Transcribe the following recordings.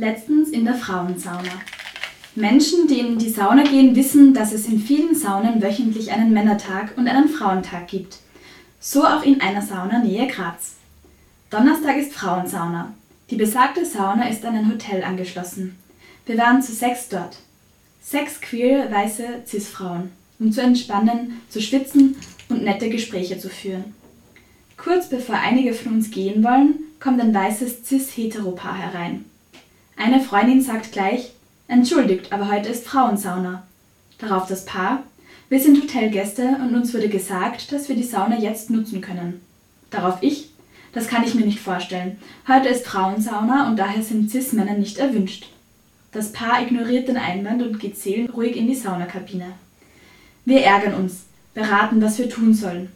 Letztens in der Frauensauna. Menschen, die in die Sauna gehen, wissen, dass es in vielen Saunen wöchentlich einen Männertag und einen Frauentag gibt. So auch in einer Sauna nähe Graz. Donnerstag ist Frauensauna. Die besagte Sauna ist an ein Hotel angeschlossen. Wir waren zu sechs dort. Sechs queere, weiße Cis-Frauen, um zu entspannen, zu schwitzen und nette Gespräche zu führen. Kurz bevor einige von uns gehen wollen, kommt ein weißes Cis-Heteropaar herein. Eine Freundin sagt gleich, entschuldigt, aber heute ist Frauensauna. Darauf das Paar, wir sind Hotelgäste und uns wurde gesagt, dass wir die Sauna jetzt nutzen können. Darauf ich, das kann ich mir nicht vorstellen. Heute ist Frauensauna und daher sind Cis-Männer nicht erwünscht. Das Paar ignoriert den Einwand und geht seelenruhig in die Saunakabine. Wir ärgern uns, beraten, was wir tun sollen.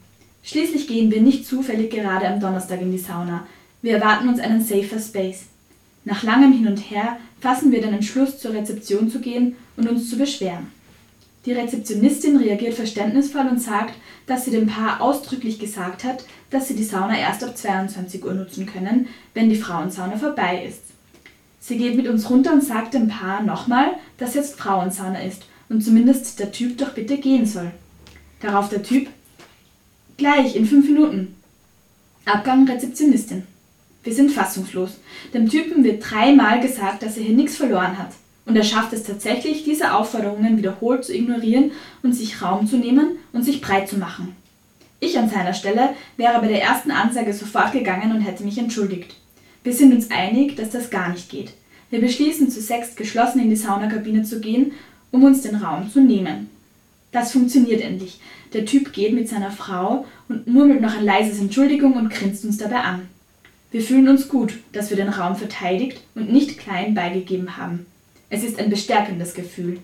Schließlich gehen wir nicht zufällig gerade am Donnerstag in die Sauna. Wir erwarten uns einen safer Space. Nach langem Hin und Her fassen wir den Entschluss, zur Rezeption zu gehen und uns zu beschweren. Die Rezeptionistin reagiert verständnisvoll und sagt, dass sie dem Paar ausdrücklich gesagt hat, dass sie die Sauna erst ab 22 Uhr nutzen können, wenn die Frauensauna vorbei ist. Sie geht mit uns runter und sagt dem Paar nochmal, dass jetzt Frauensauna ist und zumindest der Typ doch bitte gehen soll. Darauf der Typ, gleich in fünf Minuten. Abgang Rezeptionistin. Wir sind fassungslos. Dem Typen wird dreimal gesagt, dass er hier nichts verloren hat. Und er schafft es tatsächlich, diese Aufforderungen wiederholt zu ignorieren und sich Raum zu nehmen und sich breit zu machen. Ich an seiner Stelle wäre bei der ersten Ansage sofort gegangen und hätte mich entschuldigt. Wir sind uns einig, dass das gar nicht geht. Wir beschließen zu sechst geschlossen in die Saunakabine zu gehen, um uns den Raum zu nehmen. Das funktioniert endlich. Der Typ geht mit seiner Frau und murmelt noch ein leises Entschuldigung und grinst uns dabei an. Wir fühlen uns gut, dass wir den Raum verteidigt und nicht klein beigegeben haben. Es ist ein bestärkendes Gefühl.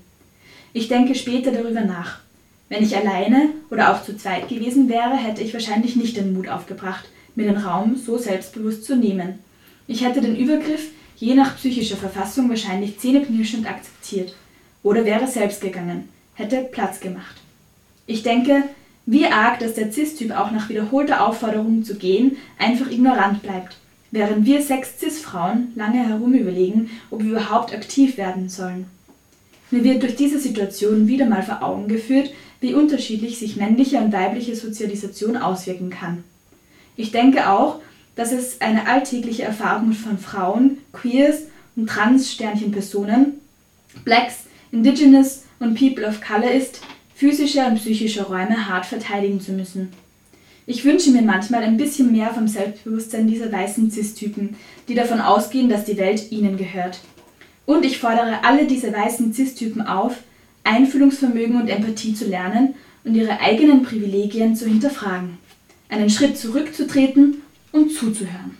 Ich denke später darüber nach. Wenn ich alleine oder auch zu zweit gewesen wäre, hätte ich wahrscheinlich nicht den Mut aufgebracht, mir den Raum so selbstbewusst zu nehmen. Ich hätte den Übergriff je nach psychischer Verfassung wahrscheinlich zähneknirschend akzeptiert oder wäre selbst gegangen, hätte Platz gemacht. Ich denke, wie arg, dass der Cis-Typ auch nach wiederholter Aufforderung zu gehen einfach ignorant bleibt, während wir sechs Cis-Frauen lange herumüberlegen, ob wir überhaupt aktiv werden sollen. Mir wird durch diese Situation wieder mal vor Augen geführt, wie unterschiedlich sich männliche und weibliche Sozialisation auswirken kann. Ich denke auch, dass es eine alltägliche Erfahrung von Frauen, Queers und Trans-Sternchen-Personen, Blacks, Indigenous und People of Color ist, physische und psychische Räume hart verteidigen zu müssen. Ich wünsche mir manchmal ein bisschen mehr vom Selbstbewusstsein dieser weißen Cis-Typen, die davon ausgehen, dass die Welt ihnen gehört. Und ich fordere alle diese weißen Cis-Typen auf, Einfühlungsvermögen und Empathie zu lernen und ihre eigenen Privilegien zu hinterfragen, einen Schritt zurückzutreten und zuzuhören.